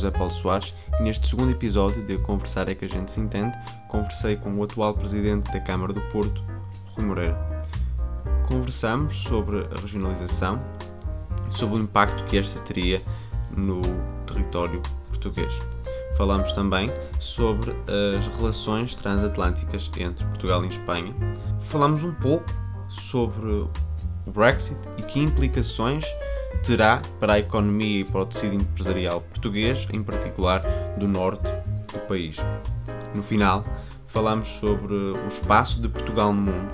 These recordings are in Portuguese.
José Paulo Soares e neste segundo episódio de Conversar é que a gente se entende, conversei com o atual presidente da Câmara do Porto, Rui Moreira. Conversamos sobre a regionalização e sobre o impacto que esta teria no território português. Falamos também sobre as relações transatlânticas entre Portugal e Espanha. Falamos um pouco sobre o Brexit e que implicações terá para a economia e para o tecido empresarial português, em particular do norte do país. No final, falamos sobre o espaço de Portugal no mundo,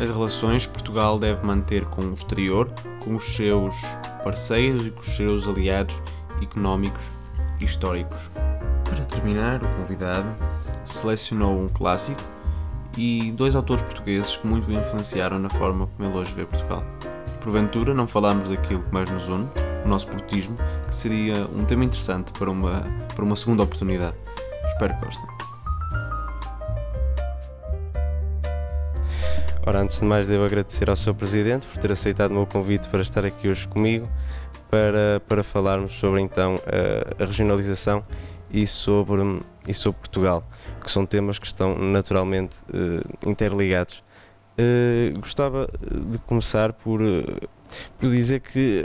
as relações que Portugal deve manter com o exterior, com os seus parceiros e com os seus aliados económicos e históricos. Para terminar, o convidado selecionou um clássico e dois autores portugueses que muito influenciaram na forma como ele hoje vê Portugal. Porventura, não falamos daquilo que mais nos une, o nosso portismo, que seria um tema interessante para uma, para uma segunda oportunidade. Espero que gostem. Ora, antes de mais, devo agradecer ao Sr. Presidente por ter aceitado o meu convite para estar aqui hoje comigo para, para falarmos sobre então a, a regionalização e sobre, e sobre Portugal, que são temas que estão naturalmente uh, interligados. Uh, gostava de começar por, uh, por dizer que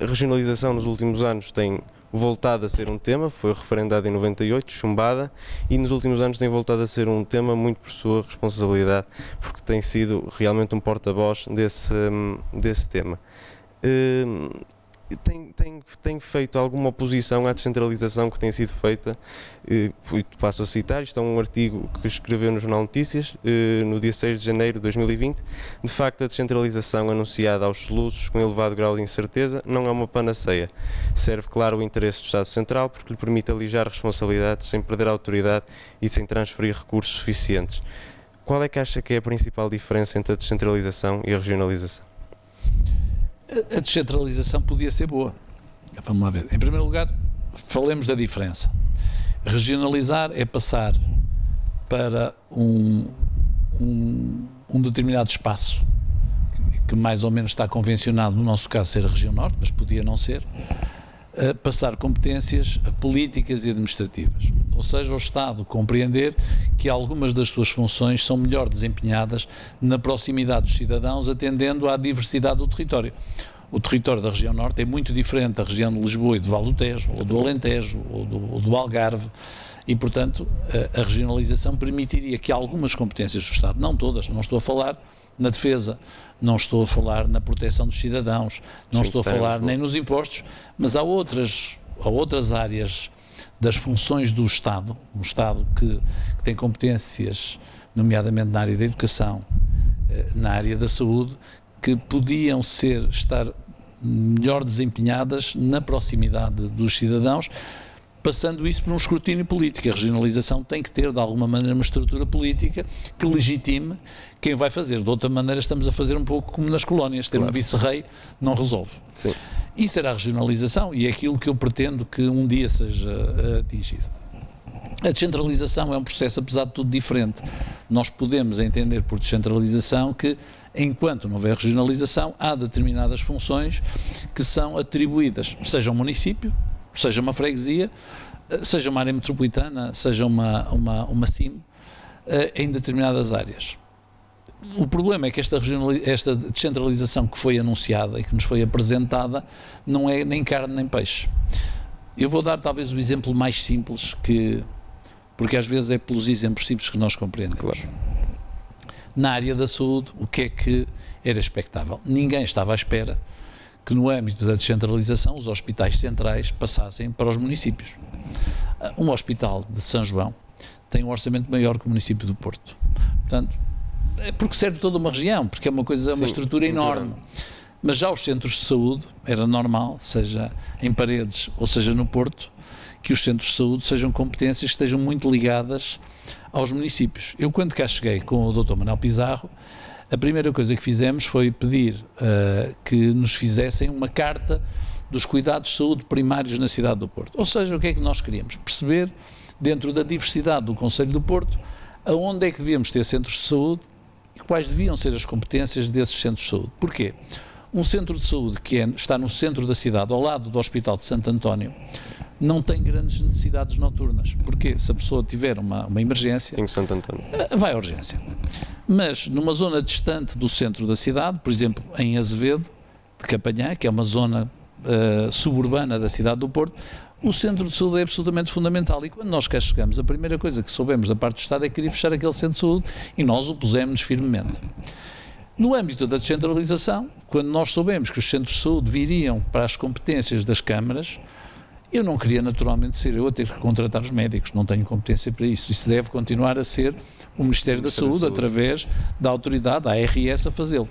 a regionalização nos últimos anos tem voltado a ser um tema, foi referendada em 98, chumbada, e nos últimos anos tem voltado a ser um tema muito por sua responsabilidade, porque tem sido realmente um porta-voz desse, desse tema. Uh, tem, tem, tem feito alguma oposição à descentralização que tem sido feita. Eh, passo a citar, isto é um artigo que escreveu no Jornal Notícias eh, no dia 6 de janeiro de 2020. De facto, a descentralização anunciada aos soluços com elevado grau de incerteza não é uma panaceia. Serve, claro, o interesse do Estado Central porque lhe permite alijar responsabilidades sem perder a autoridade e sem transferir recursos suficientes. Qual é que acha que é a principal diferença entre a descentralização e a regionalização? A descentralização podia ser boa. Vamos lá ver. Em primeiro lugar, falemos da diferença. Regionalizar é passar para um, um, um determinado espaço que mais ou menos está convencionado, no nosso caso, ser a região norte, mas podia não ser, passar competências políticas e administrativas. Ou seja, o Estado compreender que algumas das suas funções são melhor desempenhadas na proximidade dos cidadãos, atendendo à diversidade do território. O território da região norte é muito diferente da região de Lisboa e do Val do Tejo, ou do Alentejo, ou do, ou do Algarve, e, portanto, a, a regionalização permitiria que algumas competências do Estado, não todas, não estou a falar na defesa, não estou a falar na proteção dos cidadãos, não Sim, estou a falar nem nos impostos, mas há outras, há outras áreas das funções do Estado, um Estado que, que tem competências, nomeadamente na área da educação, eh, na área da saúde, que podiam ser estar melhor desempenhadas na proximidade dos cidadãos, passando isso por um escrutínio político. A regionalização tem que ter, de alguma maneira, uma estrutura política que legitime quem vai fazer. De outra maneira, estamos a fazer um pouco como nas colónias. Ter claro. um vice-rei não resolve. Sim. Isso era a regionalização e é aquilo que eu pretendo que um dia seja eh, atingido. A descentralização é um processo, apesar de tudo, diferente. Nós podemos entender por descentralização que, enquanto não houver regionalização, há determinadas funções que são atribuídas, seja um município, seja uma freguesia, eh, seja uma área metropolitana, seja uma, uma, uma CIM, eh, em determinadas áreas. O problema é que esta, esta descentralização que foi anunciada e que nos foi apresentada não é nem carne nem peixe. Eu vou dar talvez o exemplo mais simples que porque às vezes é pelos exemplos simples que nós compreendemos. Claro. Na área da saúde, o que é que era expectável? Ninguém estava à espera que no âmbito da descentralização os hospitais centrais passassem para os municípios. Um hospital de São João tem um orçamento maior que o município do Porto. Portanto, é porque serve toda uma região, porque é uma coisa, Sim, uma estrutura enorme. Mas já os centros de saúde, era normal, seja em Paredes ou seja no Porto, que os centros de saúde sejam competências que estejam muito ligadas aos municípios. Eu, quando cá cheguei com o Dr. Manuel Pizarro, a primeira coisa que fizemos foi pedir uh, que nos fizessem uma carta dos cuidados de saúde primários na cidade do Porto. Ou seja, o que é que nós queríamos? Perceber, dentro da diversidade do Conselho do Porto, aonde é que devíamos ter centros de saúde quais deviam ser as competências desses centros de saúde. Porquê? Um centro de saúde que é, está no centro da cidade, ao lado do Hospital de Santo António, não tem grandes necessidades noturnas. Porque se a pessoa tiver uma, uma emergência, Tenho Santo António. eh, vai à urgência. Mas numa zona distante do centro da cidade, por exemplo, em Azevedo, de Campanhã, que é uma zona eh, suburbana da cidade do Porto, o centro de saúde é absolutamente fundamental. E quando nós cá chegamos, a primeira coisa que soubemos da parte do Estado é que queria fechar aquele centro de saúde e nós opusemos-nos firmemente. No âmbito da descentralização, quando nós soubemos que os centros de saúde viriam para as competências das câmaras, eu não queria naturalmente ser eu a ter que contratar os médicos, não tenho competência para isso. Isso deve continuar a ser o Ministério, da, Ministério da Saúde, Saúde. através da autoridade, da ARS, a fazê-lo.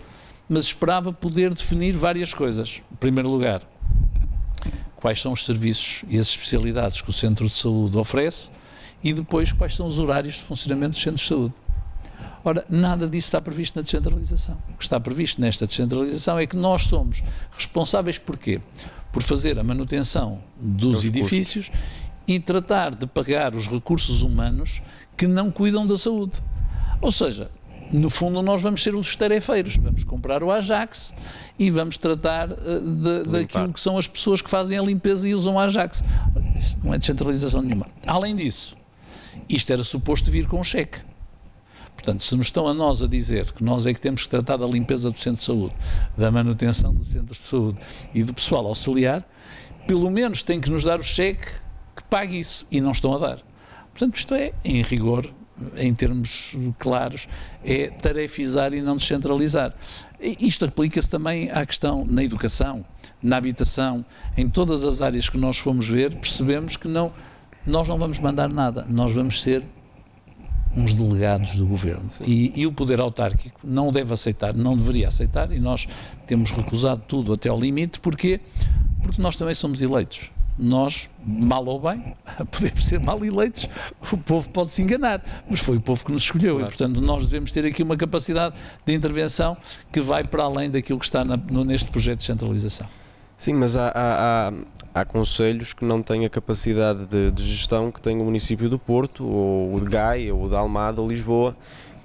Mas esperava poder definir várias coisas. Em primeiro lugar, quais são os serviços e as especialidades que o centro de saúde oferece e depois quais são os horários de funcionamento dos centros de saúde. Ora, nada disso está previsto na descentralização. O que está previsto nesta descentralização é que nós somos responsáveis por quê? Por fazer a manutenção dos Dos edifícios e tratar de pagar os recursos humanos que não cuidam da saúde. Ou seja, no fundo nós vamos ser os tarefeiros, vamos comprar o Ajax e vamos tratar eh, de, daquilo que são as pessoas que fazem a limpeza e usam o Ajax. Isso não é descentralização nenhuma. Além disso, isto era suposto vir com um cheque. Portanto, se nos estão a nós a dizer que nós é que temos que tratar da limpeza do centro de saúde, da manutenção dos centros de saúde e do pessoal auxiliar, pelo menos tem que nos dar o cheque que pague isso. E não estão a dar. Portanto, isto é, em rigor, em termos claros, é tarefizar e não descentralizar. Isto aplica-se também à questão na educação, na habitação, em todas as áreas que nós fomos ver, percebemos que não, nós não vamos mandar nada, nós vamos ser uns delegados do governo. E, e o poder autárquico não deve aceitar, não deveria aceitar, e nós temos recusado tudo até ao limite, porquê? Porque nós também somos eleitos. Nós, mal ou bem, podemos ser mal eleitos, o povo pode se enganar, mas foi o povo que nos escolheu Claro. e, portanto, nós devemos ter aqui uma capacidade de intervenção que vai para além daquilo que está na- no- neste projeto de centralização. Sim, mas há, há, há, há conselhos que não têm a capacidade de, de gestão que tem o município do Porto, ou o de Gaia, ou o de Almada, ou Lisboa,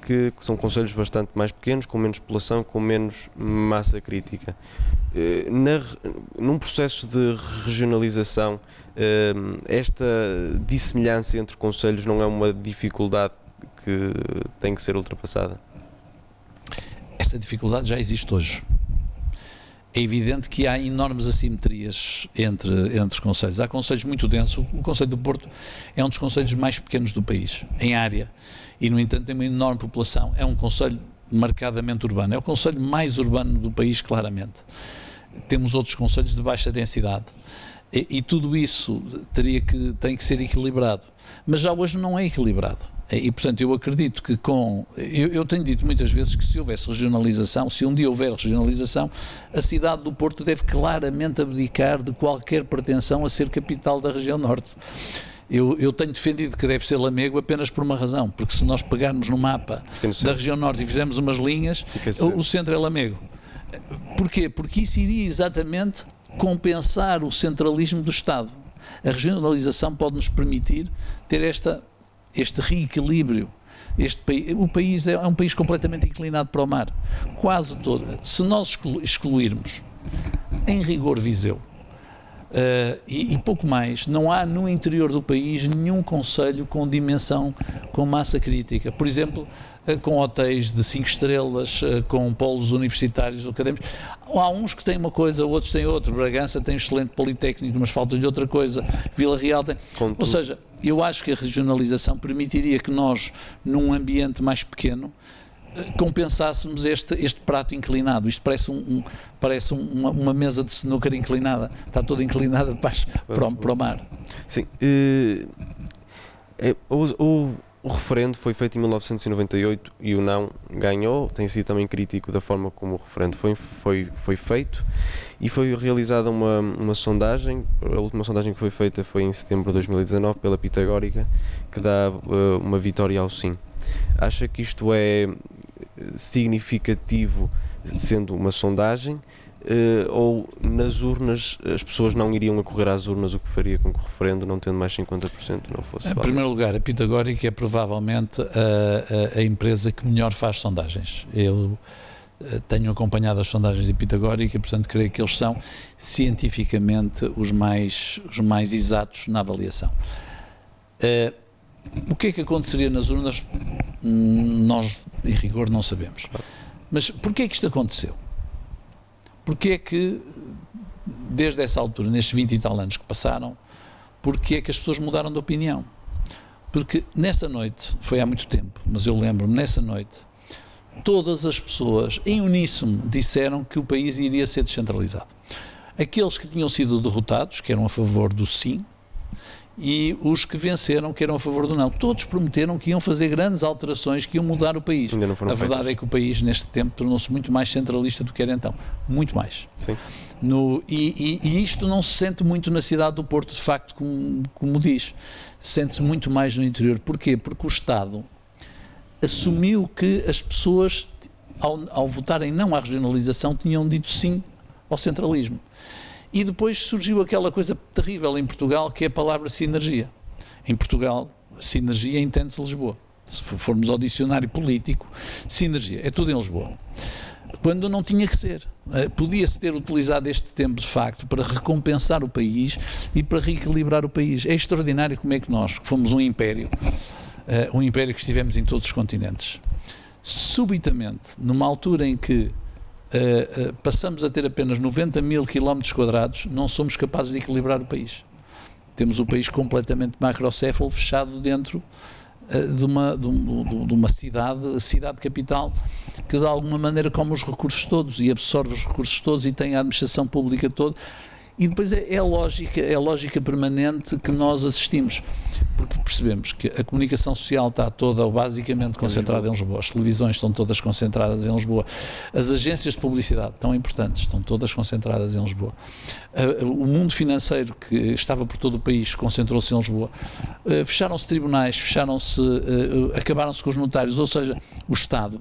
que, que são conselhos bastante mais pequenos, com menos população, com menos massa crítica. Eh, Na, num processo de regionalização, eh, esta dissemelhança entre conselhos não é uma dificuldade que tem que ser ultrapassada? Esta dificuldade já existe hoje. É evidente que há enormes assimetrias entre, entre os conselhos. Há conselhos muito densos. O Conselho do Porto é um dos conselhos mais pequenos do país, em área. E, no entanto, tem uma enorme população. É um conselho marcadamente urbano. É o conselho mais urbano do país, claramente. Temos outros conselhos de baixa densidade. E, e tudo isso teria que, tem que ser equilibrado. Mas já hoje não é equilibrado. E, portanto, eu acredito que com. Eu, eu tenho dito muitas vezes que se houvesse regionalização, se um dia houver regionalização, a cidade do Porto deve claramente abdicar de qualquer pretensão a ser capital da região norte. Eu, eu tenho defendido que deve ser Lamego apenas por uma razão, porque se nós pegarmos no mapa da região norte e fizermos umas linhas, o, centro. o centro é Lamego. Porquê? Porque isso iria exatamente compensar o centralismo do Estado. A regionalização pode nos permitir ter esta, este reequilíbrio. Este o país é, é um país completamente inclinado para o mar. Quase todo. Se nós exclu- excluirmos, em rigor, Viseu, Uh, e, e pouco mais. Não há no interior do país nenhum conselho com dimensão, com massa crítica. Por exemplo, com hotéis de cinco estrelas, uh, com polos universitários, académicos. Há uns que têm uma coisa, outros têm outra. Bragança tem um excelente politécnico, mas falta-lhe outra coisa. Vila Real tem. Contudo- Ou seja, eu acho que a regionalização permitiria que nós, num ambiente mais pequeno, eh, compensássemos este, este prato inclinado. Isto parece, um, um- parece um- uma, uma mesa de snooker inclinada. Está toda inclinada para, para, o- para o mar. Sim. eh, é, o, o- o referendo foi feito em 1998 e o não ganhou. Tem sido também crítico da forma como o referendo foi, foi, foi feito e foi realizada uma, uma sondagem. A última sondagem que foi feita foi em setembro de 2019 pela Pitagórica, que dá eh, uma vitória ao sim. Acha que isto é eh, significativo sendo uma sondagem? Eh, ou nas urnas as pessoas não iriam acorrer às urnas, o que faria com que o referendo, não tendo mais 50%, não fosse Em válido? primeiro lugar, a Pitagórica é provavelmente a, a- a empresa que melhor faz sondagens. Eu Uh, tenho acompanhado as sondagens de Pitagórica, portanto, creio que eles são cientificamente os mais, os mais exatos na avaliação. Uh, o que é que aconteceria nas urnas? Hum, nós, em rigor, não sabemos. Mas porquê é que isto aconteceu? Porquê é que, desde essa altura, nestes 20 e tal anos que passaram, porquê é que as pessoas mudaram de opinião? Porque nessa noite, foi há muito tempo, mas eu lembro-me, nessa noite, todas as pessoas, em uníssono, disseram que o país iria ser descentralizado. Aqueles que tinham sido derrotados, que eram a favor do sim, e os que venceram, que eram a favor do não. Todos prometeram que iam fazer grandes alterações, que iam mudar o país. a verdade feitas. é que o país, neste tempo, tornou-se muito mais centralista do que era então. Muito mais. No, e, e, e, isto não se sente muito na cidade do Porto, de facto, como, como diz. Sente-se muito mais no interior. Porquê? Porque o Estado assumiu que as pessoas, ao, ao votarem não à regionalização, tinham dito sim ao centralismo. E depois surgiu aquela coisa terrível em Portugal, que é a palavra sinergia. Em Portugal, sinergia entende-se Lisboa. Se formos ao dicionário político, sinergia, é tudo em Lisboa. Quando não tinha que ser. Eh, podia-se ter utilizado este tempo, de facto, para recompensar o país e para reequilibrar o país. É extraordinário como é que nós, que fomos um império, eh, um império que estivemos em todos os continentes, subitamente, numa altura em que uh, uh, passamos a ter apenas 90 mil quilómetros quadrados, não somos capazes de equilibrar o país. Temos o país completamente macrocéfalo, fechado dentro uh, de, uma, de, de, uma cidade, cidade capital, que de alguma maneira come os recursos todos e absorve os recursos todos e tem a administração pública toda e depois é, é, lógica, é lógica permanente que nós assistimos, porque percebemos que a comunicação social está toda basicamente concentrada em Lisboa, as televisões estão todas concentradas em Lisboa, as agências de publicidade tão importantes estão todas concentradas em Lisboa, o mundo financeiro que estava por todo o país concentrou-se em Lisboa, eh, fecharam-se tribunais, fecharam-se, eh, acabaram-se com os notários, ou seja, o Estado,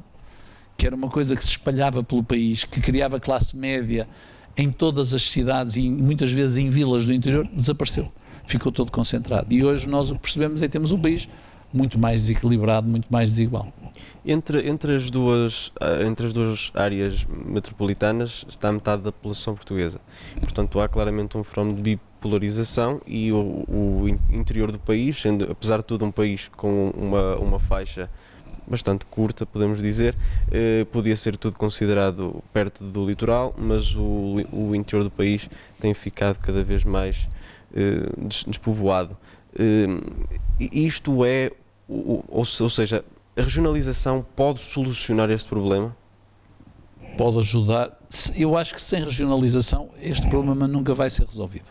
que era uma coisa que se espalhava pelo país, que criava classe média em todas as cidades e muitas vezes em vilas do interior, desapareceu. Ficou todo concentrado. E hoje nós o que percebemos é que temos um país muito mais desequilibrado, muito mais desigual. Entre, entre, as duas, ah, entre as duas áreas metropolitanas está metade da população portuguesa. Portanto, há claramente um fenómeno de bipolarização e o, o interior do país, sendo apesar de tudo um país com uma, uma faixa bastante curta, podemos dizer. Eh, podia ser tudo considerado perto do litoral, mas o, o interior do país tem ficado cada vez mais eh, despovoado. Eh, isto é, ou, ou seja, a regionalização pode solucionar este problema? Pode ajudar. Eu acho que sem regionalização este problema nunca vai ser resolvido.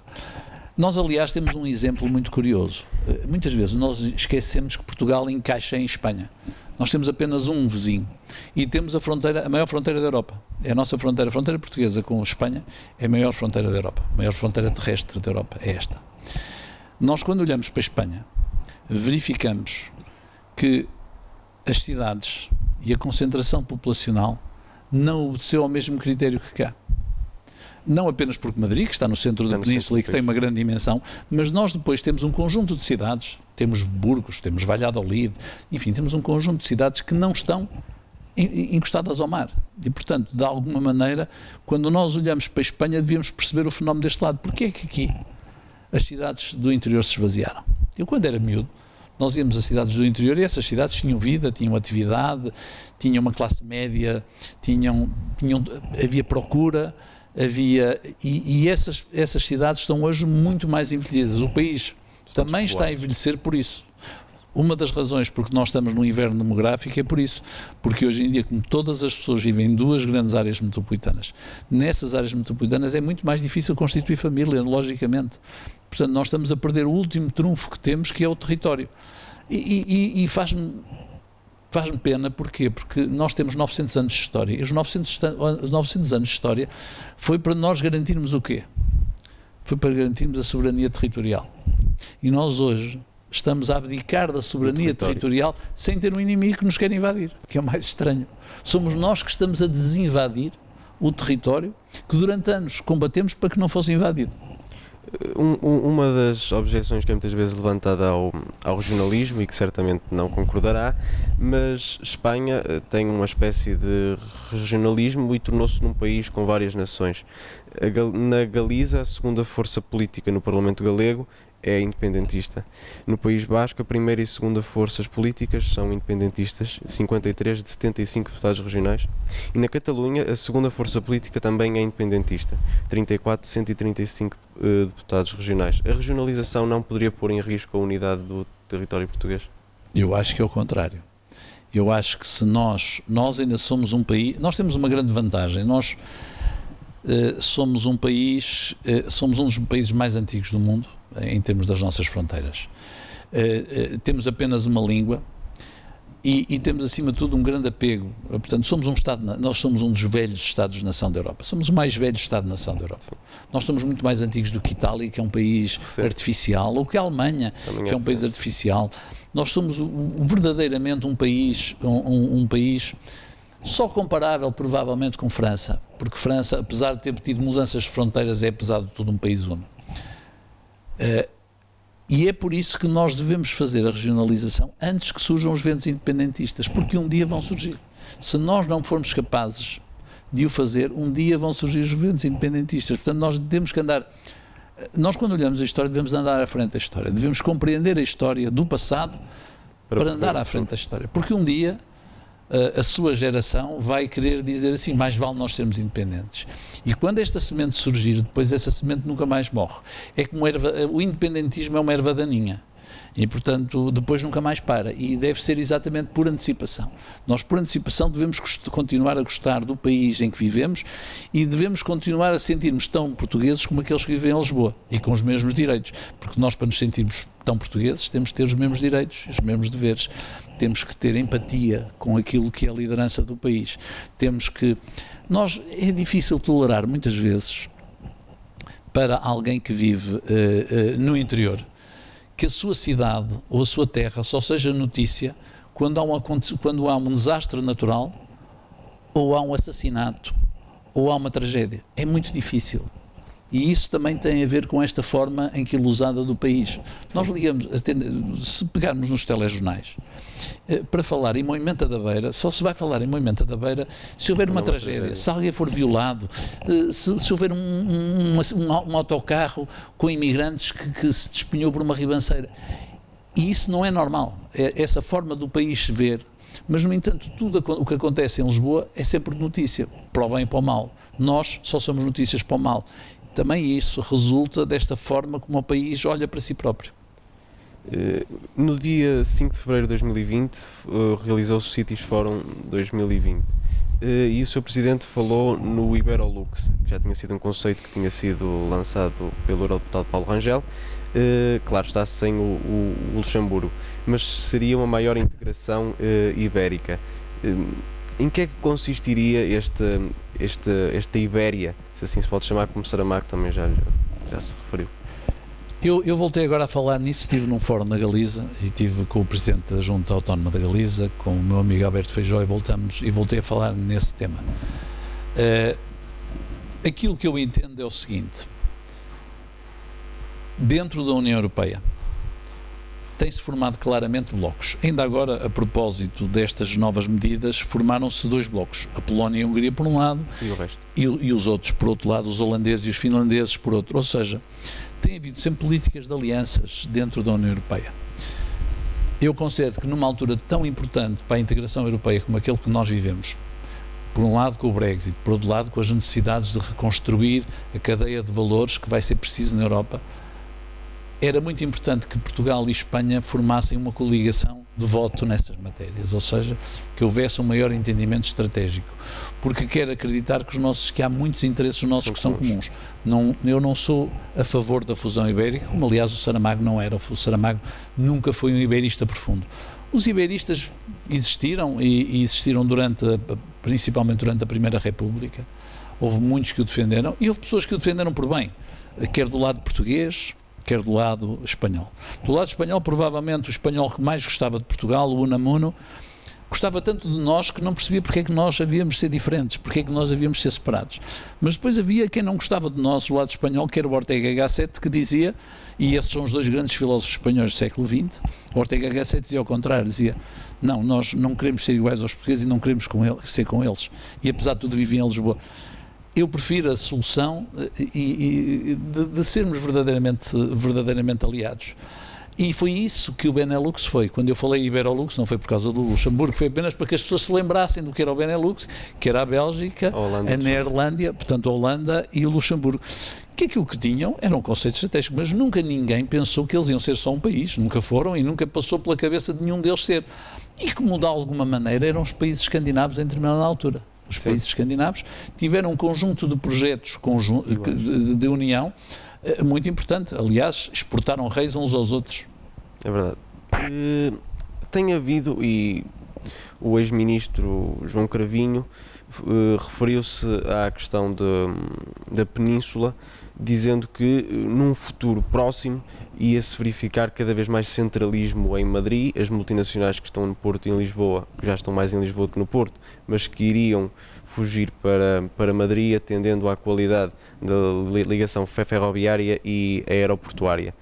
Nós, aliás, temos um exemplo muito curioso. Muitas vezes nós esquecemos que Portugal encaixa em Espanha. Nós temos apenas um vizinho e temos a fronteira, a maior fronteira da Europa. É a nossa fronteira, a fronteira portuguesa com a Espanha é a maior fronteira da Europa, a maior fronteira terrestre da Europa é esta. Nós quando olhamos para a Espanha, verificamos que as cidades e a concentração populacional não obedeceu ao mesmo critério que cá não apenas porque Madrid, que está no centro da Península e que tem uma grande dimensão, mas nós depois temos um conjunto de cidades, temos Burgos, temos Valladolid, enfim, temos um conjunto de cidades que não estão encostadas ao mar. E, portanto, de alguma maneira, quando nós olhamos para a Espanha, devíamos perceber o fenómeno deste lado. Porquê é que aqui as cidades do interior se esvaziaram? Eu, quando era miúdo, nós íamos a cidades do interior e essas cidades tinham vida, tinham atividade, tinham uma classe média, tinham, tinham havia procura, havia e, e, essas, essas cidades estão hoje muito mais envelhecidas. O país estão também está a envelhecer por isso. Uma das razões porque nós estamos no inverno demográfico é por isso. Porque hoje em dia, como todas as pessoas vivem em duas grandes áreas metropolitanas, nessas áreas metropolitanas é muito mais difícil constituir família, logicamente. Portanto, nós estamos a perder o último trunfo que temos, que é o território. E, e, e faz-me faz-me pena, porquê? Porque nós temos 900 anos de história. E os 900, 900 anos de história foi para nós garantirmos o quê? Foi para garantirmos a soberania territorial. E nós hoje estamos a abdicar da soberania territorial sem ter um inimigo que nos quer invadir, que é o mais estranho. Somos nós que estamos a desinvadir o território que durante anos combatemos para que não fosse invadido. Um, um, uma das objeções que é muitas vezes levantada ao, ao regionalismo e que certamente não concordará, mas Espanha eh, tem uma espécie de regionalismo e tornou-se num país com várias nações. Na Galiza, a segunda força política no Parlamento galego é independentista. No País Basco, a primeira e segunda forças políticas são independentistas, 53 de 75 deputados regionais. E na Catalunha, a segunda força política também é independentista, 34 de 135 uh, deputados regionais. A regionalização não poderia pôr em risco a unidade do território português? Eu acho que é o contrário. Eu acho que se nós, nós ainda somos um país, nós temos uma grande vantagem, nós uh, somos um país, uh, somos um dos países mais antigos do mundo, em termos das nossas fronteiras. Uh, uh, temos apenas uma língua e, e, temos acima de tudo um grande apego. Portanto, somos um Estado, nós somos um dos velhos Estados-nação da Europa. Somos o mais velho Estado-nação da Europa. Nós somos muito mais antigos do que Itália, que é um país Sim. artificial, ou que a Alemanha, Também que é, é um país artificial. Nós somos o, verdadeiramente um país, um, um país só comparável provavelmente com França, porque França, apesar de ter tido mudanças de fronteiras, é apesar de tudo um país único. Uh, e é por isso que nós devemos fazer a regionalização antes que surjam os ventos independentistas, porque um dia vão surgir. Se nós não formos capazes de o fazer, um dia vão surgir os ventos independentistas. Portanto, nós temos que andar. Nós, quando olhamos a história, devemos andar à frente da história. Devemos compreender a história do passado para, para andar à frente da história. Porque um dia a sua geração vai querer dizer assim: mais vale nós sermos independentes. E quando esta semente surgir, depois essa semente nunca mais morre. É como erva, o independentismo é uma erva daninha e, portanto, depois nunca mais para. E deve ser exatamente por antecipação. Nós, por antecipação, devemos continuar a gostar do país em que vivemos e devemos continuar a sentirmos tão portugueses como aqueles que vivem em Lisboa e com os mesmos direitos. Porque nós, para nos sentirmos tão portugueses, temos que ter os mesmos direitos, os mesmos deveres. Temos que ter empatia com aquilo que é a liderança do país. Temos que. Nós. É difícil tolerar, muitas vezes, para alguém que vive uh, uh, no interior que a sua cidade ou a sua terra só seja notícia quando há um, quando há um desastre natural ou há um assassinato ou há uma tragédia. É muito difícil. E isso também tem a ver com esta forma em que ilusada do país. Nós ligamos, se pegarmos nos telejornais, eh, para falar em Moimenta da Beira, só se vai falar em Moimenta da Beira se houver uma, tragédia, tragédia, se alguém for violado, eh, se, se houver um, um, um, um, autocarro com imigrantes que, que se despenhou por uma ribanceira. E isso não é normal. É essa forma do país se ver. Mas, no entanto, tudo o que acontece em Lisboa é sempre notícia, para o bem e para o mal. Nós só somos notícias para o mal também isso resulta desta forma como o país olha para si próprio. Eh, no dia 5 de fevereiro de 2020 eh, realizou-se o Cities Forum 2020 eh, e o Sr. Presidente falou no Iberolux, que já tinha sido um conceito que tinha sido lançado pelo Eurodeputado Paulo Rangel. Claro, está sem o, Luxemburgo, mas seria uma maior integração ibérica. Em que é que consistiria esta, esta, esta Ibéria se assim se pode chamar, como Saramago também já, já se referiu. Eu, eu, voltei agora a falar nisso, estive num fórum na Galiza e estive com o Presidente da Junta Autónoma da Galiza, com o meu amigo Alberto Feijó e voltamos e voltei a falar nesse tema. Uh, aquilo que eu entendo é o seguinte: dentro da União Europeia tem-se formado claramente blocos. Ainda agora, a propósito destas novas medidas, formaram-se dois blocos: a Polónia e a Hungria por um lado e. E, e os outros por outro lado, os holandeses e os finlandeses por outro. Ou seja, tem havido sempre políticas de alianças dentro da União Europeia. Eu considero que numa altura tão importante para a integração europeia como aquele que nós vivemos, por um lado com o Brexit, por outro lado com as necessidades de reconstruir a cadeia de valores que vai ser preciso na Europa, era muito importante que Portugal e Espanha formassem uma coligação de voto nessas matérias, ou seja, que houvesse um maior entendimento estratégico, porque quero acreditar que os nossos que há muitos interesses nossos que são comuns. Não, eu não sou a favor da fusão ibérica, como aliás o Saramago não era. O Saramago nunca foi um iberista profundo. Os iberistas existiram e, e existiram durante, principalmente durante a Primeira República. Houve muitos que o defenderam e houve pessoas que o defenderam por bem, quer do lado português, quer do lado espanhol. Do lado espanhol, provavelmente o espanhol que mais gostava de Portugal, o Unamuno, gostava tanto de nós que não percebia porque é que nós havíamos de ser diferentes, porque é que nós havíamos de ser separados. Mas depois havia quem não gostava de nós, do lado espanhol, que era o Ortega Gasset, que dizia, e esses são os dois grandes filósofos espanhóis do século XX, o Ortega Gasset dizia ao contrário, dizia, não, nós não queremos ser iguais aos portugueses e não queremos com ele, ser com eles. E apesar de tudo vivia em Lisboa. Eu prefiro a solução eh, e, e, de, de sermos verdadeiramente, verdadeiramente aliados. E foi isso que o Benelux foi. Quando eu falei Iberolux, não foi por causa do Luxemburgo, foi apenas para que as pessoas se lembrassem do que era o Benelux, que era a Bélgica, a, Holanda, a Neerlândia, portanto a Holanda e o Luxemburgo. Que aquilo que tinham era um conceito estratégico, mas nunca ninguém pensou que eles iam ser só um país. Nunca foram e nunca passou pela cabeça de nenhum deles ser. E como de alguma maneira eram os países escandinavos em determinada altura. Os Sim. países escandinavos tiveram um conjunto de projetos de, de união eh, muito importante. Aliás, exportaram reis uns aos outros. É verdade. Uh, tem havido, e o ex-ministro João Cravinho uh, referiu-se à questão de, da Península, dizendo que uh, num futuro próximo ia-se verificar cada vez mais centralismo em Madrid, as multinacionais que estão no Porto e em Lisboa, que já estão mais em Lisboa do que no Porto, mas que iriam fugir para, para Madrid, atendendo à qualidade da ligação ferroviária e aeroportuária.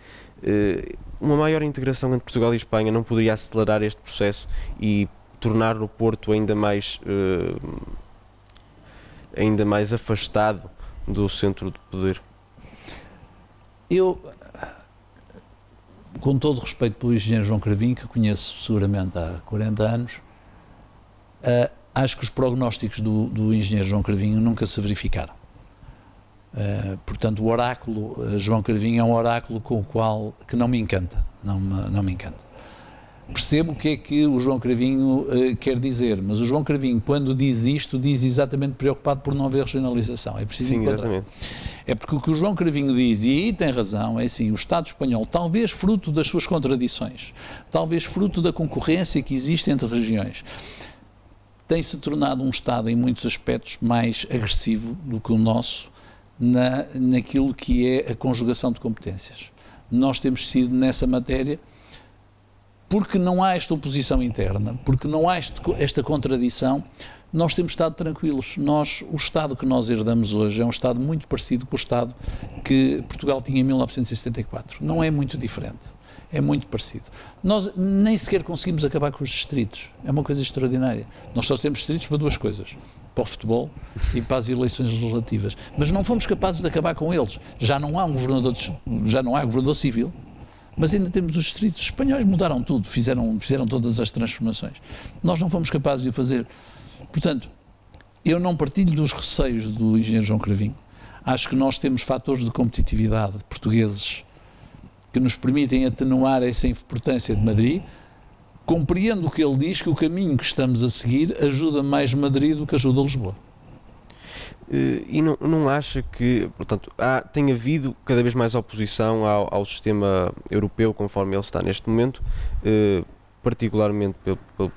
Uh, uma maior integração entre Portugal e Espanha não poderia acelerar este processo e tornar o Porto ainda mais uh, ainda mais afastado do centro de poder? Eu, com todo o respeito pelo engenheiro João Cravinho, que conheço seguramente há 40 anos, uh, acho que os prognósticos do, do engenheiro João Cravinho nunca se verificaram. Uh, portanto, o oráculo uh, João Carvinho é um oráculo com o qual que não me encanta, não me, não me encanta. Percebo o que é que o João Cravinho uh, quer dizer, mas o João Cravinho, quando diz isto, diz exatamente preocupado por não haver regionalização. É preciso Sim, encontrar. Exatamente. É porque o que o João Cravinho diz, e aí tem razão, é assim, o Estado espanhol, talvez fruto das suas contradições, talvez fruto da concorrência que existe entre regiões, tem se tornado um Estado, em muitos aspectos, mais agressivo do que o nosso, na, naquilo que é a conjugação de competências. Nós temos sido nessa matéria porque não há esta oposição interna, porque não há este, esta contradição, nós temos estado tranquilos. Nós, o Estado que nós herdamos hoje é um Estado muito parecido com o Estado que Portugal tinha em 1974. Não é muito diferente. É muito parecido. Nós nem sequer conseguimos acabar com os distritos. É uma coisa extraordinária. Nós só temos distritos para duas coisas: para o futebol e para as eleições legislativas. Mas não fomos capazes de acabar com eles. Já não há um governador, já não há governador civil, mas ainda temos os distritos. Os espanhóis mudaram tudo, fizeram, fizeram todas as transformações. Nós não fomos capazes de o fazer. Portanto, eu não partilho dos receios do engenheiro João Cravinho. Acho que nós temos fatores de competitividade portugueses que nos permitem atenuar essa importância de Madrid. Compreendo o que ele diz, que o caminho que estamos a seguir ajuda mais Madrid do que ajuda Lisboa. Eh, e não, não acha que, portanto, há, tem havido cada vez mais oposição ao, ao sistema europeu conforme ele está neste momento? Uh, particularmente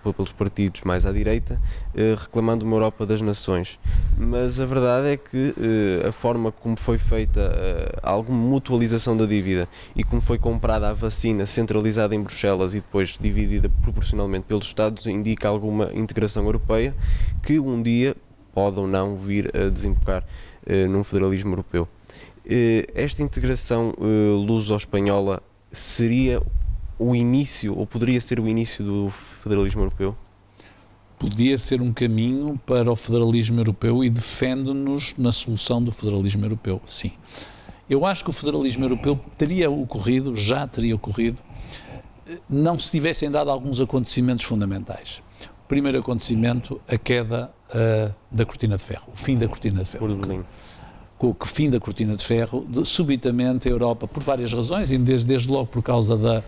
pelos partidos mais à direita, eh, reclamando uma Europa das nações. Mas a verdade é que eh, a forma como foi feita eh, alguma mutualização da dívida e como foi comprada a vacina centralizada em Bruxelas e depois dividida proporcionalmente pelos Estados indica alguma integração europeia que um dia pode ou não vir a desembocar num federalismo europeu. Esta integração luso-espanhola seria o início, ou poderia ser o início do federalismo europeu? Podia ser um caminho para o federalismo europeu e defende-nos na solução do federalismo europeu, sim. Eu acho que o federalismo europeu teria ocorrido, já teria ocorrido, não se tivessem dado alguns acontecimentos fundamentais. O primeiro acontecimento, a queda uh, da cortina de ferro, o fim da cortina de ferro. Com o fim da cortina de ferro, de, subitamente a Europa, por várias razões, e desde, desde logo por causa da,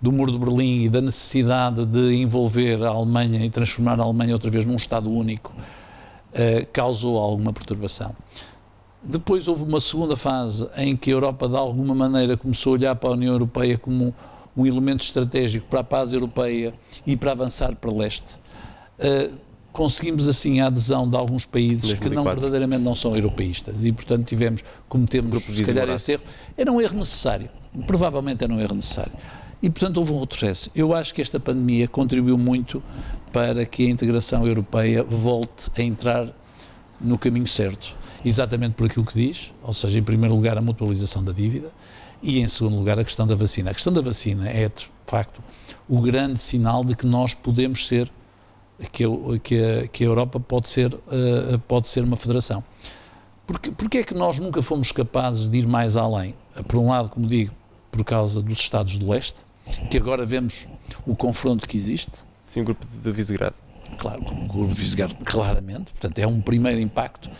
do Muro de Berlim e da necessidade de envolver a Alemanha e transformar a Alemanha outra vez num Estado único, uh, causou alguma perturbação. Depois houve uma segunda fase em que a Europa, de alguma maneira, começou a olhar para a União Europeia como um elemento estratégico para a paz europeia e para avançar para leste. Uh, conseguimos assim a adesão de alguns países 2004. que não verdadeiramente não são europeístas e, portanto, tivemos, cometemos, se calhar, esse erro. Era um erro necessário. Provavelmente era um erro necessário e, portanto, houve um retrocesso. Eu acho que esta pandemia contribuiu muito para que a integração europeia volte a entrar no caminho certo. Exatamente por aquilo que diz, ou seja, em primeiro lugar, a mutualização da dívida e, em segundo lugar, a questão da vacina. A questão da vacina é, de facto, o grande sinal de que nós podemos ser, que a, que a, que a Europa pode ser, uh, pode ser uma federação. Porque, porque é que nós nunca fomos capazes de ir mais além? Por um lado, como digo, por causa dos Estados do Leste, que agora vemos o confronto que existe. Sim, o grupo de Visegrado. Claro, o grupo de Visegrado, claramente. Portanto, é um primeiro impacto.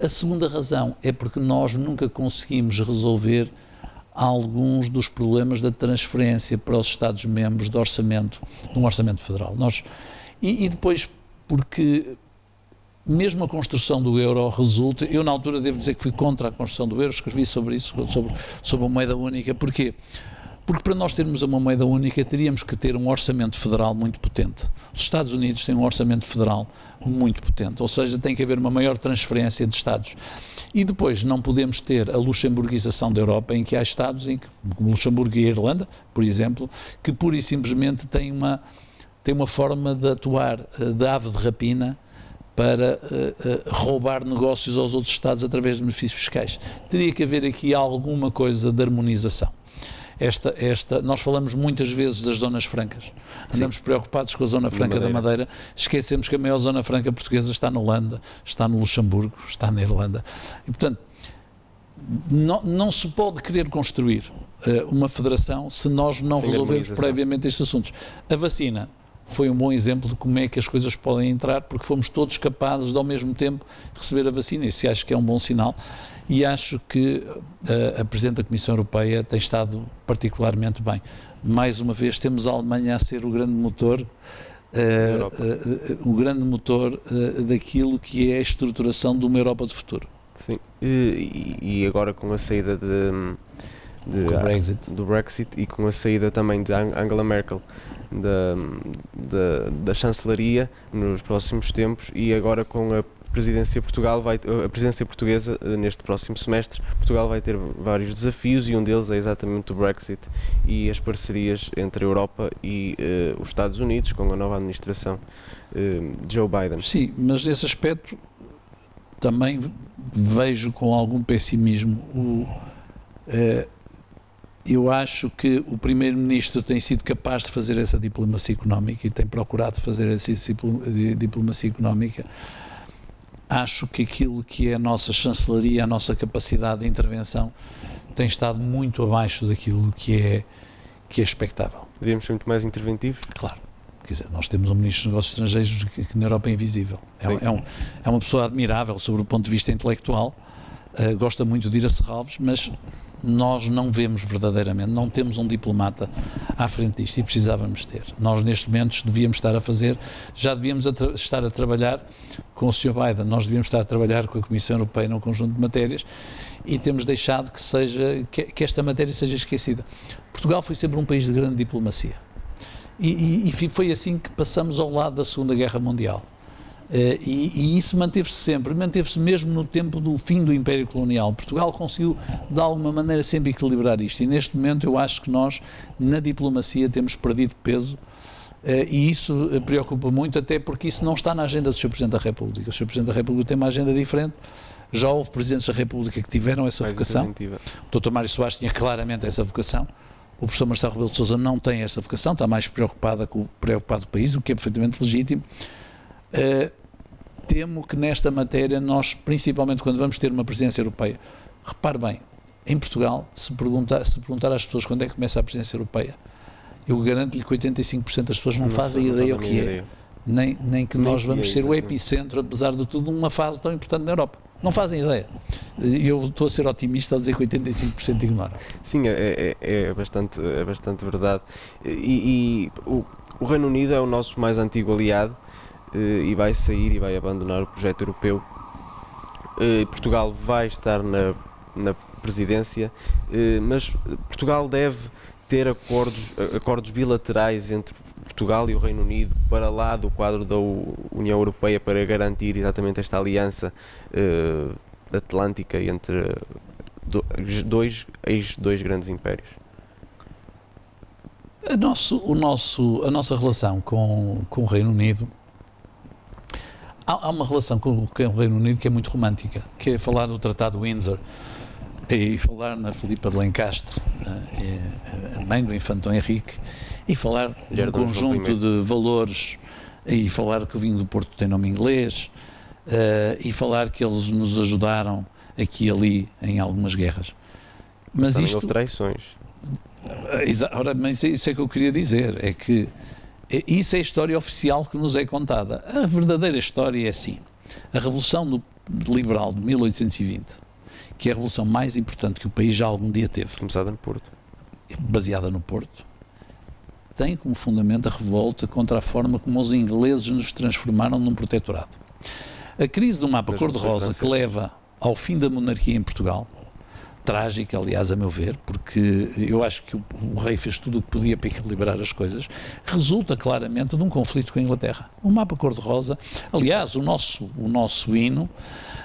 A segunda razão é porque nós nunca conseguimos resolver alguns dos problemas da transferência para os Estados-membros do orçamento, de um orçamento federal. Nós, e, e, depois, porque mesmo a construção do euro resulta, eu na altura devo dizer que fui contra a construção do euro, escrevi sobre isso, sobre, sobre a moeda única, porquê? Porque para nós termos uma moeda única teríamos que ter um orçamento federal muito potente. Os Estados Unidos têm um orçamento federal muito potente, ou seja, tem que haver uma maior transferência de Estados. E depois não podemos ter a luxemburguização da Europa, em que há Estados, em que, como Luxemburgo e a Irlanda, por exemplo, que pura e simplesmente têm uma, têm uma forma de atuar eh, de ave de rapina para uh, uh, roubar negócios aos outros Estados através de benefícios fiscais. Teria que haver aqui alguma coisa de harmonização esta, esta, nós falamos muitas vezes das zonas francas. Andamos Sim. preocupados com a zona franca Madeira. da Madeira, esquecemos que a maior zona franca portuguesa está na Holanda, está no Luxemburgo, está na Irlanda. E, portanto, não, não se pode querer construir uh, uma federação se nós não Sem resolvermos previamente estes assuntos. A vacina foi um bom exemplo de como é que as coisas podem entrar, porque fomos todos capazes de, ao mesmo tempo, receber a vacina. Isso acho que é um bom sinal e acho que a, eh, a Presidente da Comissão Europeia tem estado particularmente bem. Mais uma vez, temos a Alemanha a ser o grande motor. Uh, uh, uh, o grande motor daquilo que é a estruturação de uma Europa de futuro. Sim, e, e agora com a saída de, de, Brexit. do Brexit e com a saída também de Angela Merkel da, da, da chancelaria nos próximos tempos e agora com a presidência Portugal vai a presidência portuguesa eh, neste próximo semestre Portugal vai ter vários desafios e um deles é exatamente o Brexit e as parcerias entre a Europa e uh, os Estados Unidos com a nova administração uh, Joe Biden. Sim, mas nesse aspecto também vejo com algum pessimismo o uh, eu acho que o Primeiro-Ministro tem sido capaz de fazer essa diplomacia económica e tem procurado fazer essa diplomacia económica acho que aquilo que é a nossa chancelaria, a nossa capacidade de intervenção, tem estado muito abaixo daquilo que é, que é expectável. Devíamos ser muito mais interventivos? Claro. Quer dizer, nós temos um Ministro dos Negócios Estrangeiros que, que na Europa é invisível. É, é, um, é uma pessoa admirável sobre o ponto de vista intelectual, uh, gosta muito de ir a Serralves, mas nós não vemos verdadeiramente, não temos um diplomata à frente disto e precisávamos ter. Nós, neste momento, devíamos estar a fazer, já devíamos a estar a trabalhar com o Sr. Biden, nós devíamos estar a trabalhar com a Comissão Europeia num conjunto de matérias e temos deixado que, seja, que, que esta matéria seja esquecida. Portugal foi sempre um país de grande diplomacia. E, e, e foi assim que passamos ao lado da Segunda Guerra Mundial. Uh, e, e, isso manteve-se sempre, manteve-se mesmo no tempo do fim do Império Colonial. Portugal conseguiu, de alguma maneira, sempre equilibrar isto. E neste momento eu acho que nós, na diplomacia, temos perdido peso. Uh, e isso eh, preocupa muito, até porque isso não está na agenda do Sr. Presidente da República. O Sr. Presidente da República tem uma agenda diferente. Já houve Presidentes da República que tiveram essa Mais vocação. O Dr. Mário Soares tinha claramente essa vocação. O professor Marcelo Rebelo de Sousa não tem essa vocação, está mais preocupada com o preocupado país, o que é perfeitamente legítimo. Uh, temo que nesta matéria nós, principalmente quando vamos ter uma presidência europeia, repare bem, em Portugal, se perguntar, se perguntar às pessoas quando é que começa a presidência europeia, eu garanto-lhe que 85% das pessoas não, não fazem ideia o que é. Nem, nem que nem nós vamos é, ser o epicentro, apesar de tudo, numa fase tão importante na Europa. Não fazem ideia. Eu estou a ser otimista a dizer que 85% ignoram. Sim, é, é, é, bastante, é bastante verdade. E, e o, o Reino Unido é o nosso mais antigo aliado e vai sair e vai abandonar o projeto europeu. Eh, Portugal vai estar na, na presidência, eh, mas Portugal deve ter acordos, acordos bilaterais entre Portugal e o Reino Unido para lá do quadro da União Europeia para garantir exatamente esta aliança atlântica entre dois, dois grandes impérios. A, nosso, o nosso, a nossa relação com, com o Reino Unido há, há uma relação com, com, o Reino Unido que é muito romântica, que é falar do Tratado Windsor e falar na Filipa de Lencastre, a mãe do Infantão Henrique, e falar de um conjunto de valores, e falar que o vinho do Porto tem nome inglês, uh, e falar que eles nos ajudaram aqui e ali em algumas guerras. Mas, mas isto houve traições. Ora, mas isso é que eu queria dizer, é que isso é a história oficial que nos é contada. A verdadeira história é assim. A Revolução do, Liberal de 1820, que é a revolução mais importante que o país já algum dia teve. Começada no Porto. Baseada no Porto. Tem como fundamento a revolta contra a forma como os ingleses nos transformaram num protetorado. A crise do mapa cor-de-rosa que leva ao fim da monarquia em Portugal, trágica, aliás, a meu ver, porque eu acho que o, o, rei fez tudo o que podia para equilibrar as coisas, resulta claramente de um conflito com a Inglaterra. O mapa cor-de-rosa, aliás, o nosso, o nosso hino,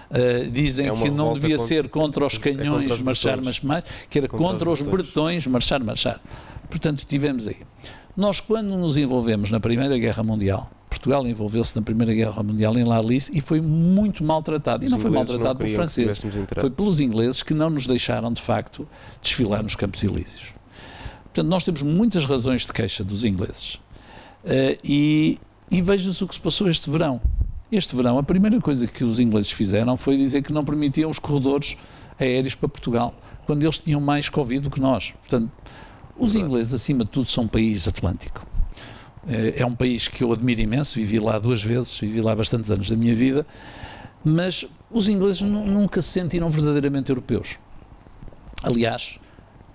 uh, dizem é que não devia contra, ser contra os canhões é contra os marchar, mas mais, que era contra, contra os, os bretões marchar, marchar. Portanto, tivemos aí. Nós, quando nos envolvemos na Primeira Guerra Mundial, Portugal envolveu-se na Primeira Guerra Mundial em Larlice e foi muito maltratado. E não foi maltratado por franceses, foi pelos ingleses que não nos deixaram, de facto, desfilar nos Campos Elíseos. Portanto, nós temos muitas razões de queixa dos ingleses. Uh, e, e veja-se o que se passou este verão. Este verão, a primeira coisa que os ingleses fizeram foi dizer que não permitiam os corredores aéreos para Portugal, quando eles tinham mais Covid do que nós. Portanto, os ingleses, acima de tudo, são um país atlântico é um país que eu admiro imenso, vivi lá duas vezes, vivi lá bastantes anos da minha vida, mas os ingleses nunca se sentiram verdadeiramente europeus. Aliás,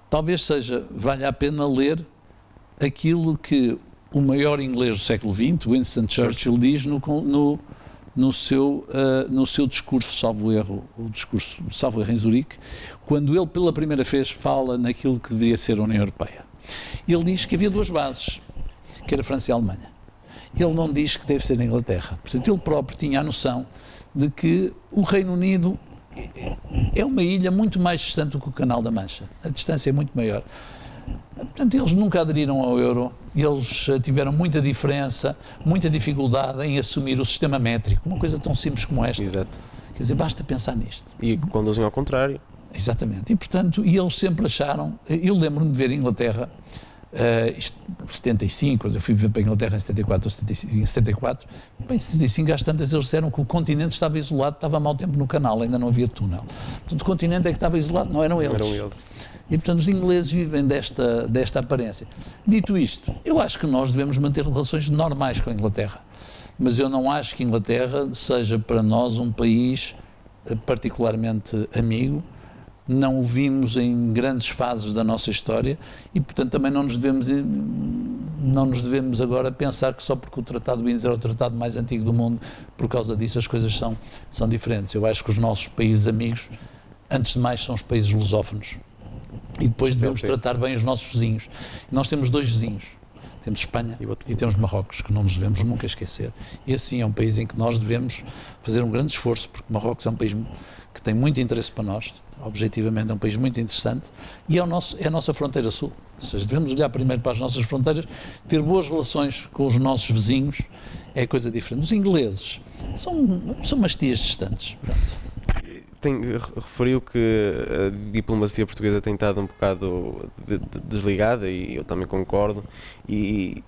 talvez seja, valha a pena ler aquilo que o maior inglês do século XX, Winston Churchill, diz no, no, no, seu, uh, no seu discurso, salvo erro, o discurso, salvo erro em Zurique, quando ele pela primeira vez fala naquilo que deveria ser a União Europeia. Ele diz que havia duas bases que era França e Alemanha. Ele não diz que deve ser a Inglaterra. Portanto, ele próprio tinha a noção de que o Reino Unido é uma ilha muito mais distante do que o Canal da Mancha. A distância é muito maior. Portanto, eles nunca aderiram ao euro, eles eh, tiveram muita diferença, muita dificuldade em assumir o sistema métrico, uma coisa tão simples como esta. Exato. Quer dizer, basta pensar nisto. E conduzem ao contrário. Exatamente. E, portanto, e eles sempre acharam. Eu lembro-me de ver a Inglaterra Uh, isto, 75, quando eu fui viver para a Inglaterra em 74 ou 75, em 74, bem, em 75 às tantas eles disseram que o continente estava isolado, estava mau tempo no canal, ainda não havia túnel. Portanto, o continente é que estava isolado, não eram eles. Não eram eles. E, portanto, os ingleses vivem desta, desta aparência. Dito isto, eu acho que nós devemos manter relações normais com a Inglaterra. Mas eu não acho que a Inglaterra seja para nós um país eh, particularmente amigo, não o vimos em grandes fases da nossa história e, portanto, também não nos devemos, não nos devemos agora pensar que só porque o Tratado de Windsor é o tratado mais antigo do mundo, por causa disso as coisas são, são diferentes. Eu acho que os nossos países amigos, antes de mais, são os países lusófonos. E depois devemos tratar bem os nossos vizinhos. Nós temos dois vizinhos. Temos Espanha e, e temos Marrocos, que não nos devemos nunca esquecer. E assim é um país em que nós devemos fazer um grande esforço, porque Marrocos é um país que tem muito interesse para nós, objetivamente é um país muito interessante e é, o nosso, é a nossa fronteira sul. Ou seja, devemos olhar primeiro para as nossas fronteiras, ter boas relações com os nossos vizinhos, é coisa diferente. Os ingleses são, são mastias distantes. Pronto. Tem, referiu que a diplomacia portuguesa tem estado um bocado de, de, desligada e eu também concordo. E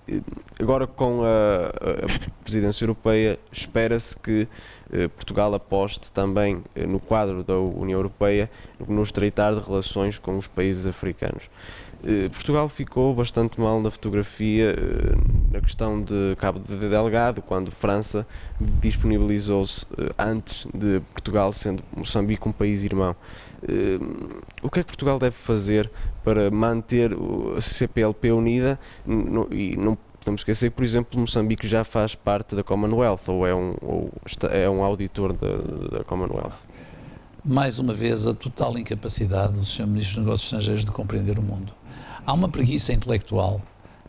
agora com a, a presidência europeia espera-se que eh, Portugal aposte também eh, no quadro da União Europeia no estreitar de relações com os países africanos. Eh, Portugal ficou bastante mal na fotografia na questão de Cabo de Delgado, quando França disponibilizou-se antes de Portugal, sendo Moçambique um país irmão. O que é que Portugal deve fazer para manter a CPLP unida e não podemos esquecer que, por exemplo, Moçambique já faz parte da Commonwealth ou é um, ou é um auditor da, da Commonwealth. Mais uma vez, a total incapacidade do Sr. Ministro dos Negócios Estrangeiros de compreender o mundo. Há uma preguiça intelectual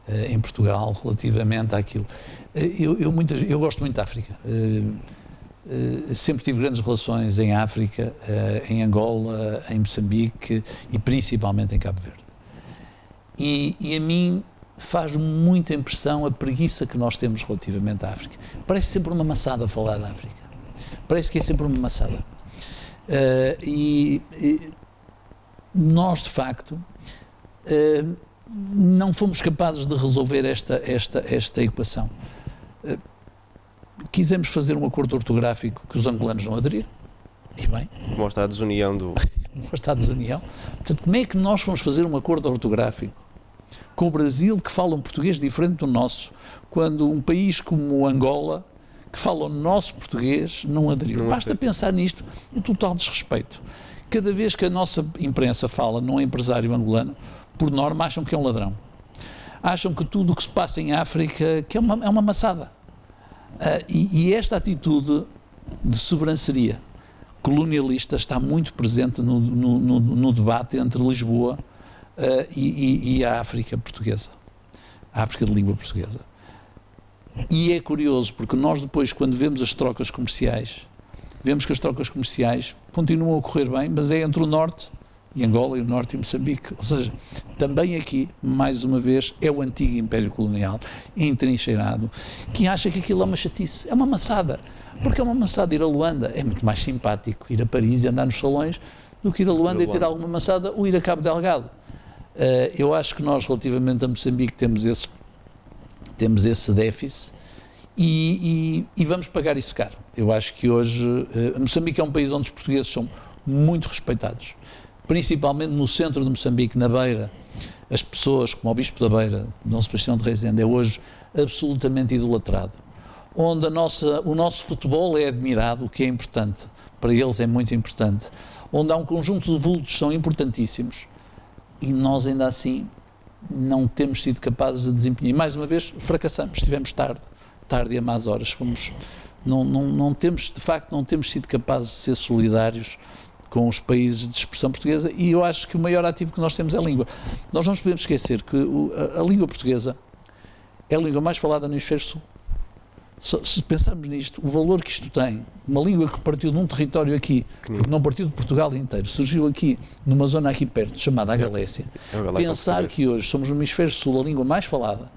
eh, em Portugal relativamente àquilo. Eh, eu, eu, muitas, eu gosto muito da África. Eh sempre tive grandes relações em África, em Angola, em Moçambique e principalmente em Cabo Verde. E, e a mim faz muita impressão a preguiça que nós temos relativamente à África. Parece sempre uma maçada falar da África. Parece que é sempre uma maçada. Uh, e, e, nós, de facto, uh, não fomos capazes de resolver esta, esta, esta equação. Uh, quisemos fazer um acordo ortográfico que os angolanos não aderiram. E bem. Mostra a desunião do. Mostra a desunião. Portanto, como é que nós vamos fazer um acordo ortográfico com o Brasil, que fala um português diferente do nosso, quando um país como Angola, que fala o nosso português, não aderiu? Não Basta pensar nisto, um total desrespeito. Cada vez que a nossa imprensa fala num empresário angolano, por norma acham que é um ladrão. Acham que tudo o que se passa em África que é, uma, é uma maçada. Uh, e, e, esta atitude de sobranceria colonialista está muito presente no, no, no, no debate entre Lisboa uh, e, e, e, a África portuguesa, a África de língua portuguesa. E é curioso porque nós depois, quando vemos as trocas comerciais, vemos que as trocas comerciais continuam a ocorrer bem, mas é entre o Norte e Angola e o Norte e Moçambique. Ou seja, também aqui, mais uma vez, é o antigo Império Colonial, entrincheirado, que acha que aquilo é uma chatice, é uma maçada. Porque é uma maçada ir a Luanda, é muito mais simpático ir a Paris e andar nos salões do que ir a Luanda e ter alguma maçada ou ir a Cabo Delgado. Uh, eu acho que nós, relativamente a Moçambique, temos esse, temos esse déficit e, e, e vamos pagar isso caro. Eu acho que hoje, uh, Moçambique é um país onde os portugueses são muito respeitados principalmente no centro de Moçambique, na Beira, as pessoas, como o Bispo da Beira, Dom Sebastião de Rezende, é hoje absolutamente idolatrado. Onde nossa, o nosso futebol é admirado, o que é importante, para eles é muito importante. Onde há um conjunto de vultos que são importantíssimos e nós ainda assim não temos sido capazes de desempenhar. E mais uma vez, fracassamos, estivemos tarde, tarde e a más horas. Fomos, não, não, não temos, de facto, não temos sido capazes de ser solidários com os países de expressão portuguesa e eu acho que o maior ativo que nós temos é a língua. Nós não nos podemos esquecer que o, a, a, língua portuguesa é a língua mais falada no hemisfério sul. Se, se pensarmos nisto, o valor que isto tem, uma língua que partiu de um território aqui, que não partiu de Portugal inteiro, surgiu aqui, numa zona aqui perto, chamada a Galécia, é pensar que hoje somos no hemisfério sul a língua mais falada,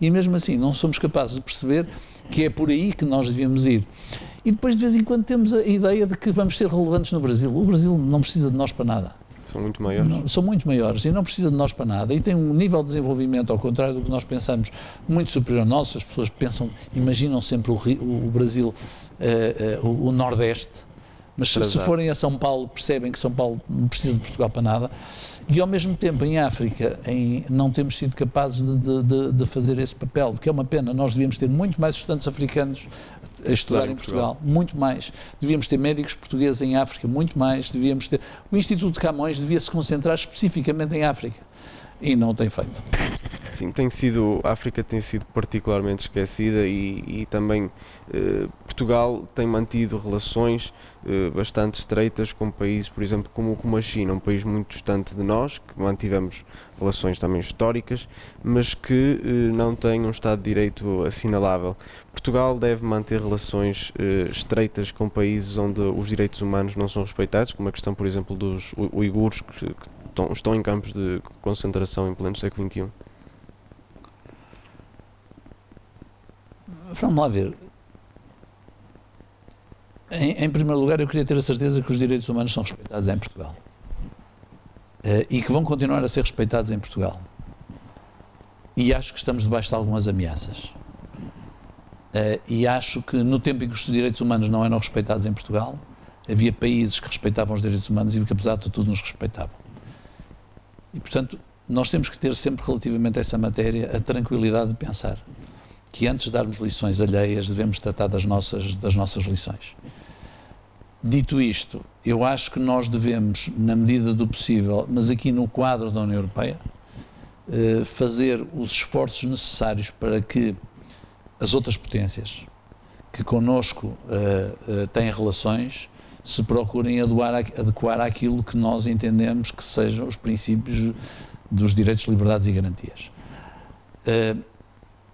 e mesmo assim não somos capazes de perceber que é por aí que nós devíamos ir. E depois, de vez em quando, temos a ideia de que vamos ser relevantes no Brasil. O Brasil não precisa de nós para nada. São muito maiores. Não, são muito maiores e não precisa de nós para nada. E tem um nível de desenvolvimento, ao contrário do que nós pensamos, muito superior ao nosso. As pessoas pensam, imaginam sempre o, o Brasil, uh, uh, o, o, Nordeste, mas se, se, forem a São Paulo, percebem que São Paulo não precisa de Portugal para nada. E ao mesmo tempo, em África, em, não temos sido capazes de, de, de, fazer esse papel, que é uma pena. Nós devíamos ter muito mais estudantes africanos a estudar em Portugal. Portugal. muito mais. Devíamos ter médicos portugueses em África, muito mais. Devíamos ter. O Instituto de Camões devia se concentrar especificamente em África e não tem feito. Sim, tem sido, a África tem sido particularmente esquecida e, e também eh, Portugal tem mantido relações eh, bastante estreitas com países, por exemplo, como, como a China, um país muito distante de nós, que mantivemos relações também históricas, mas que eh, não tem um Estado de Direito assinalável. Portugal deve manter relações eh, estreitas com países onde os direitos humanos não são respeitados, como a questão, por exemplo, dos uigures que, que estão, estão em campos de concentração em pleno século XXI? Vamos lá ver. Em, em, primeiro lugar, eu queria ter a certeza que os direitos humanos são respeitados em Portugal. Uh, e que vão continuar a ser respeitados em Portugal. E acho que estamos debaixo de algumas ameaças. Uh, e acho que no tempo em que os direitos humanos não eram respeitados em Portugal, havia países que respeitavam os direitos humanos e que, apesar de tudo, nos respeitavam. E, portanto, nós temos que ter sempre, relativamente a essa matéria, a tranquilidade de pensar que antes de darmos lições alheias, devemos tratar das nossas, das nossas lições. Dito isto, eu acho que nós devemos, na medida do possível, mas aqui no quadro da União Europeia, eh, fazer os esforços necessários para que as outras potências que connosco eh, eh, têm relações se procurem adequar àquilo que nós entendemos que sejam os princípios dos direitos, liberdades e garantias.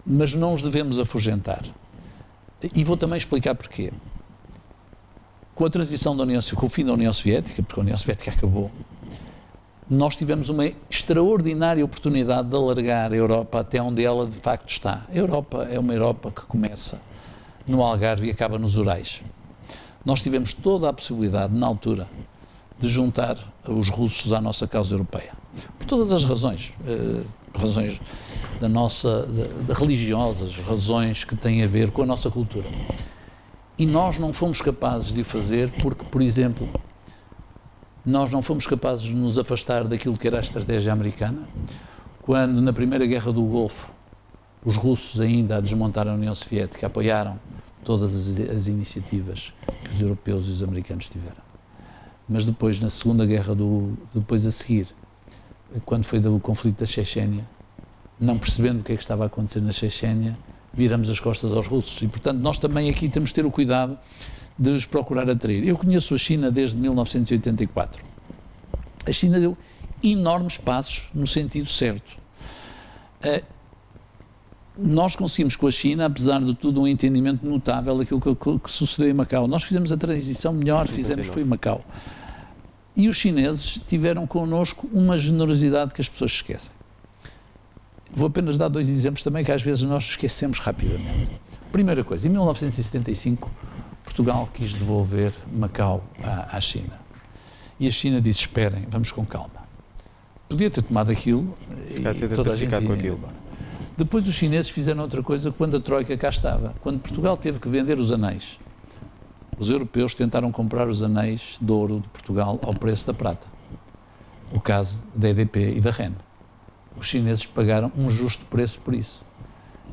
Mas não os devemos afugentar. E vou também explicar porquê. Com a transição da União com o fim da União Soviética, porque a União Soviética acabou, nós tivemos uma extraordinária oportunidade de alargar a Europa até onde ela de facto está. A Europa é uma Europa que começa no Algarve e acaba nos Urais. Nós tivemos toda a possibilidade, na altura, de juntar os russos à nossa causa europeia. Por todas as razões. Eh, razões da nossa de, de religiosas, razões que têm a ver com a nossa cultura. E nós não fomos capazes de o fazer porque, por exemplo, nós não fomos capazes de nos afastar daquilo que era a estratégia americana, quando na Primeira Guerra do Golfo os russos ainda a desmontar a União Soviética apoiaram todas as, as iniciativas que os europeus e os americanos tiveram. Mas depois, na Segunda Guerra do depois a seguir, quando foi do conflito da Chechênia, não percebendo o que é que estava a acontecer na Chechênia, viramos as costas aos russos. E, portanto, nós também aqui temos de ter o cuidado de os procurar atrair. Eu conheço a China desde 1984. A China deu enormes passos no sentido certo. Uh, nós conseguimos com a China, apesar de tudo, um entendimento notável daquilo que sucedeu em Macau. Nós fizemos a transição melhor, fizemos foi em Macau. E os chineses tiveram connosco uma generosidade que as pessoas esquecem. Vou apenas dar dois exemplos também que às vezes nós esquecemos rapidamente. Primeira coisa, em 1975, Portugal quis devolver Macau à, à China. E a China disse: esperem, vamos com calma. Podia ter tomado aquilo Ficar, e toda a gente com aquilo. Depois os chineses fizeram outra coisa quando a Troika cá estava. Quando Portugal teve que vender os anéis, os europeus tentaram comprar os anéis de ouro de Portugal ao preço da prata. O caso da EDP e da REN. Os chineses pagaram um justo preço por isso.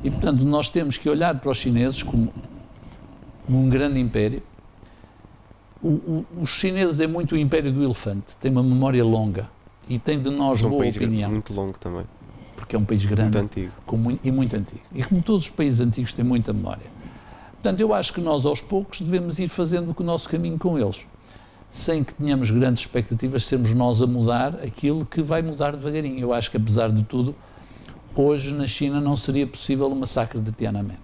E, portanto, nós temos que olhar para os chineses como um grande império. O, o, os chineses é muito o império do elefante, tem uma memória longa e tem de nós é um boa país opinião. muito longo também. Porque é um país grande muito antigo. Com, e muito antigo. E como todos os países antigos têm muita memória. Portanto, eu acho que nós aos poucos devemos ir fazendo o nosso caminho com eles, sem que tenhamos grandes expectativas, sermos nós a mudar aquilo que vai mudar devagarinho. Eu acho que, apesar de tudo, hoje na China não seria possível o massacre de Tiananmen.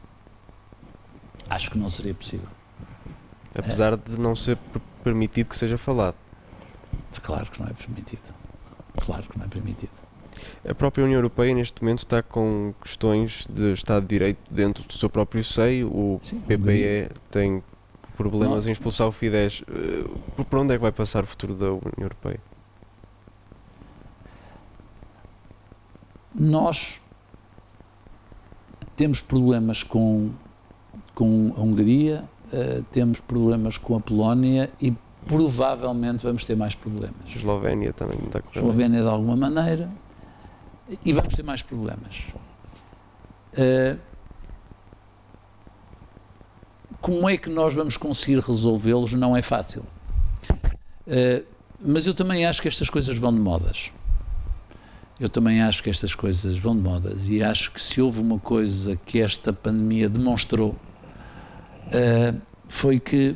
Acho que não seria possível. Apesar é. de não ser permitido que seja falado. Claro que não é permitido. Claro que não é permitido. A própria União Europeia neste momento está com questões de Estado de Direito dentro do seu próprio seio. O Sim, PPE tem problemas não. em expulsar o Fidesz. Eh, por onde é que vai passar o futuro da União Europeia? Nós temos problemas com com a Hungria, uh, temos problemas com a Polónia e provavelmente vamos ter mais problemas. Eslovénia também não está correndo. Eslovénia de alguma maneira e vamos ter mais problemas. Uh, como é que nós vamos conseguir resolvê-los não é fácil. Uh, mas eu também acho que estas coisas vão de modas. Eu também acho que estas coisas vão de modas e acho que se houve uma coisa que esta pandemia demonstrou uh, foi que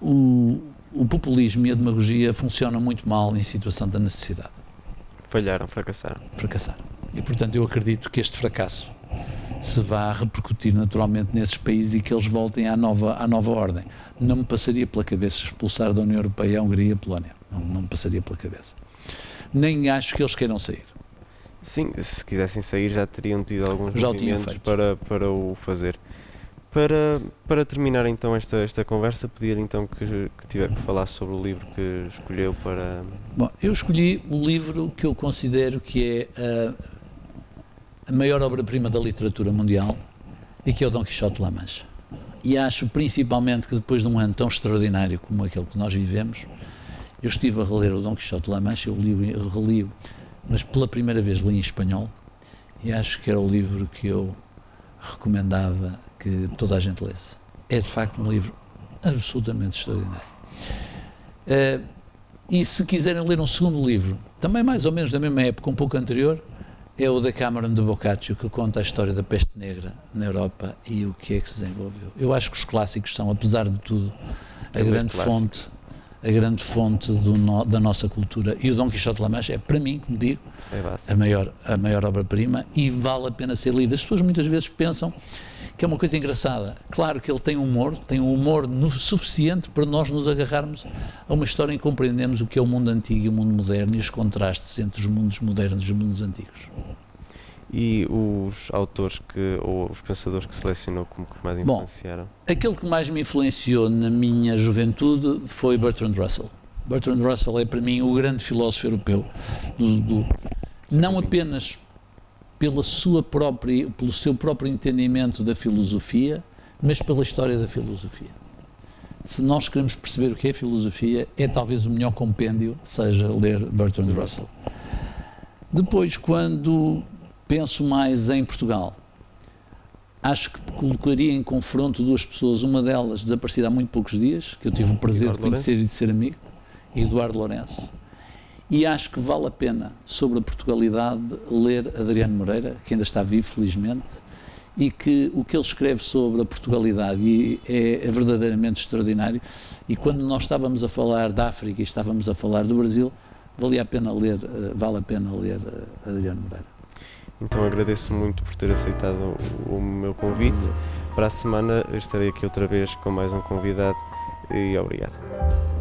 o, o populismo e a demagogia funcionam muito mal em situação da necessidade. Falharam, fracassaram. Fracassaram. E, portanto, eu acredito que este fracasso se vá repercutir naturalmente nesses países e que eles voltem à nova, à nova ordem. Não me passaria pela cabeça expulsar da União Europeia a Hungria e a Polónia. Não, não me passaria pela cabeça. Nem acho que eles queiram sair. Sim, se quisessem sair já teriam tido alguns já movimentos para, para o fazer. Para, para terminar então esta, esta conversa, pedir então que, que tiver que falar sobre o livro que escolheu para. Bom, eu escolhi o livro que eu considero que é a, a maior obra-prima da literatura mundial e que é o Dom Quixote de La Mancha. E acho principalmente que depois de um ano tão extraordinário como aquele que nós vivemos, eu estive a reler o Dom Quixote de La Mancha, eu li, reli mas pela primeira vez li em espanhol e acho que era o livro que eu recomendava que toda a gente lesse. É de facto um livro absolutamente extraordinário. Uh, e se quiserem ler um segundo livro, também mais ou menos da mesma época, um pouco anterior, é o da Cameron de Boccaccio, que conta a história da peste negra na Europa e o que é que se desenvolveu. Eu acho que os clássicos são, apesar de tudo, a é grande fonte a grande fonte no, da nossa cultura. E o Dom Quixote de La Mancha é, para mim, como digo, é a maior, a maior obra-prima e vale a pena ser lida. As pessoas muitas vezes pensam que é uma coisa engraçada. Claro que ele tem humor, tem um humor suficiente para nós nos agarrarmos a uma história em que compreendemos o que é o mundo antigo e o mundo moderno e os contrastes entre os mundos modernos e os mundos antigos. E os autores que, ou os pensadores que selecionou como que mais influenciaram? Bom, aquele que mais me influenciou na minha juventude foi Bertrand Russell. Bertrand Russell é para mim o grande filósofo europeu, do, do, não apenas pela sua própria, pelo seu próprio entendimento da filosofia, mas pela história da filosofia. Se nós queremos perceber o que é filosofia, é talvez o melhor compêndio seja ler Bertrand Russell. Depois, quando penso mais em Portugal. Acho que colocaria em confronto duas pessoas, uma delas desaparecida há muito poucos dias, que eu tive o prazer Eduardo de conhecer Lourenço. e de ser amigo, Eduardo Lourenço. E acho que vale a pena, sobre a Portugalidade, ler Adriano Moreira, que ainda está vivo, felizmente, e que o que ele escreve sobre a Portugalidade é, é verdadeiramente extraordinário. E quando nós estávamos a falar da África e estávamos a falar do Brasil, valia a pena ler, eh, vale a pena ler eh, Adriano Moreira. Então agradeço muito por ter aceitado o, o meu convite. Para a semana estarei aqui outra vez com mais um convidado e obrigado.